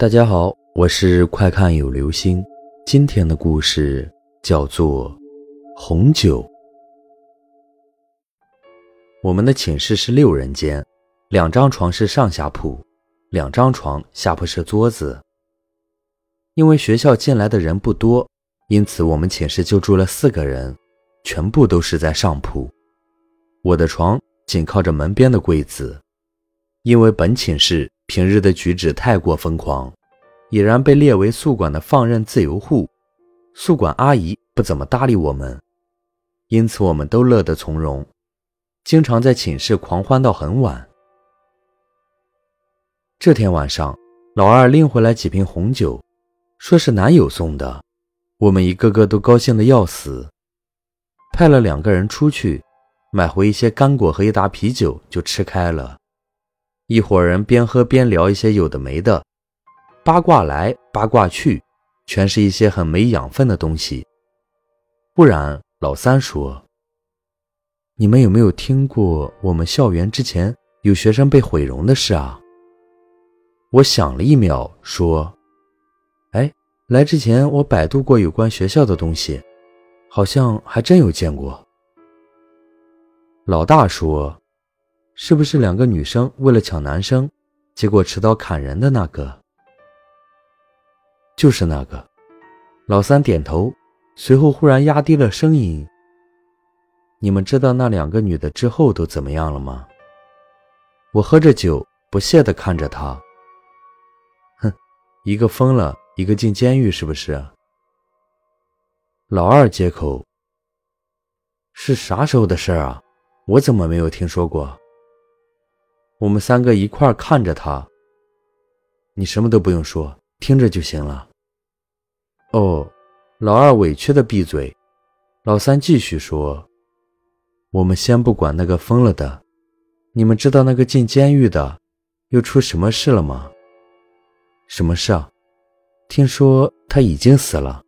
大家好，我是快看有流星。今天的故事叫做《红酒》。我们的寝室是六人间，两张床是上下铺，两张床下铺是桌子。因为学校进来的人不多，因此我们寝室就住了四个人，全部都是在上铺。我的床紧靠着门边的柜子，因为本寝室。平日的举止太过疯狂，已然被列为宿管的放任自由户。宿管阿姨不怎么搭理我们，因此我们都乐得从容，经常在寝室狂欢到很晚。这天晚上，老二拎回来几瓶红酒，说是男友送的，我们一个个都高兴的要死，派了两个人出去买回一些干果和一打啤酒，就吃开了。一伙人边喝边聊一些有的没的，八卦来八卦去，全是一些很没养分的东西。忽然，老三说：“你们有没有听过我们校园之前有学生被毁容的事啊？”我想了一秒，说：“哎，来之前我百度过有关学校的东西，好像还真有见过。”老大说。是不是两个女生为了抢男生，结果持刀砍人的那个？就是那个。老三点头，随后忽然压低了声音：“你们知道那两个女的之后都怎么样了吗？”我喝着酒，不屑地看着他。哼，一个疯了，一个进监狱，是不是？老二接口：“是啥时候的事儿啊？我怎么没有听说过？”我们三个一块看着他。你什么都不用说，听着就行了。哦，老二委屈的闭嘴。老三继续说：“我们先不管那个疯了的，你们知道那个进监狱的又出什么事了吗？什么事啊？听说他已经死了。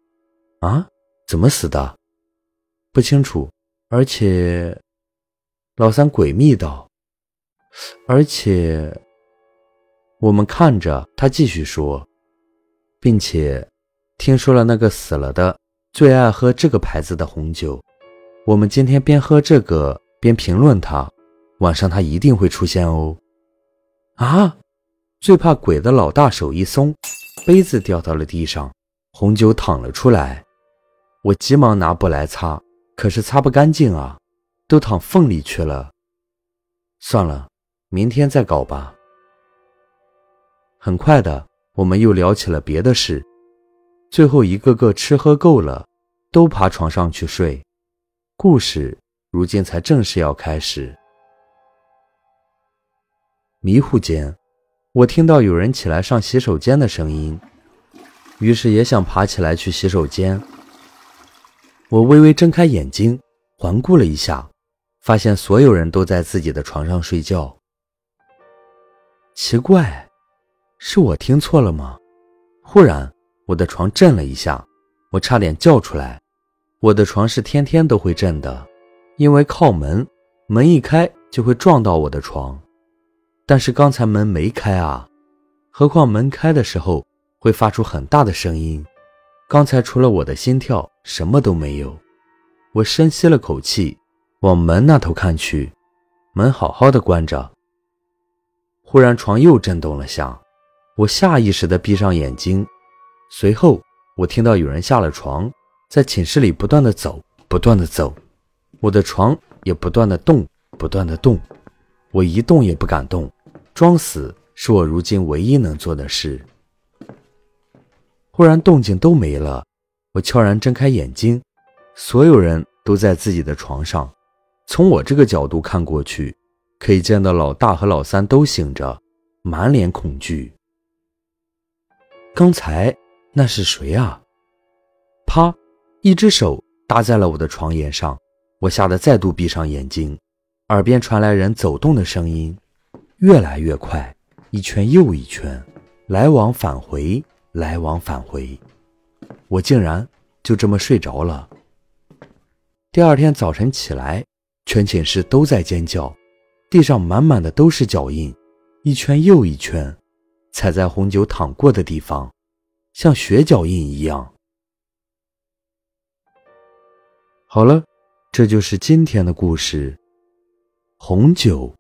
啊？怎么死的？不清楚。而且，老三诡秘道。”而且，我们看着他继续说，并且听说了那个死了的最爱喝这个牌子的红酒。我们今天边喝这个边评论他，晚上他一定会出现哦。啊！最怕鬼的老大手一松，杯子掉到了地上，红酒淌了出来。我急忙拿布来擦，可是擦不干净啊，都淌缝里去了。算了。明天再搞吧。很快的，我们又聊起了别的事，最后一个个吃喝够了，都爬床上去睡。故事如今才正式要开始。迷糊间，我听到有人起来上洗手间的声音，于是也想爬起来去洗手间。我微微睁开眼睛，环顾了一下，发现所有人都在自己的床上睡觉。奇怪，是我听错了吗？忽然，我的床震了一下，我差点叫出来。我的床是天天都会震的，因为靠门，门一开就会撞到我的床。但是刚才门没开啊，何况门开的时候会发出很大的声音。刚才除了我的心跳，什么都没有。我深吸了口气，往门那头看去，门好好的关着。忽然，床又震动了下，我下意识地闭上眼睛。随后，我听到有人下了床，在寝室里不断地走，不断地走。我的床也不断地动，不断地动。我一动也不敢动，装死是我如今唯一能做的事。忽然，动静都没了，我悄然睁开眼睛，所有人都在自己的床上。从我这个角度看过去。可以见到老大和老三都醒着，满脸恐惧。刚才那是谁啊？啪！一只手搭在了我的床沿上，我吓得再度闭上眼睛，耳边传来人走动的声音，越来越快，一圈又一圈，来往返回，来往返回。我竟然就这么睡着了。第二天早晨起来，全寝室都在尖叫。地上满满的都是脚印，一圈又一圈，踩在红酒淌过的地方，像血脚印一样。好了，这就是今天的故事。红酒。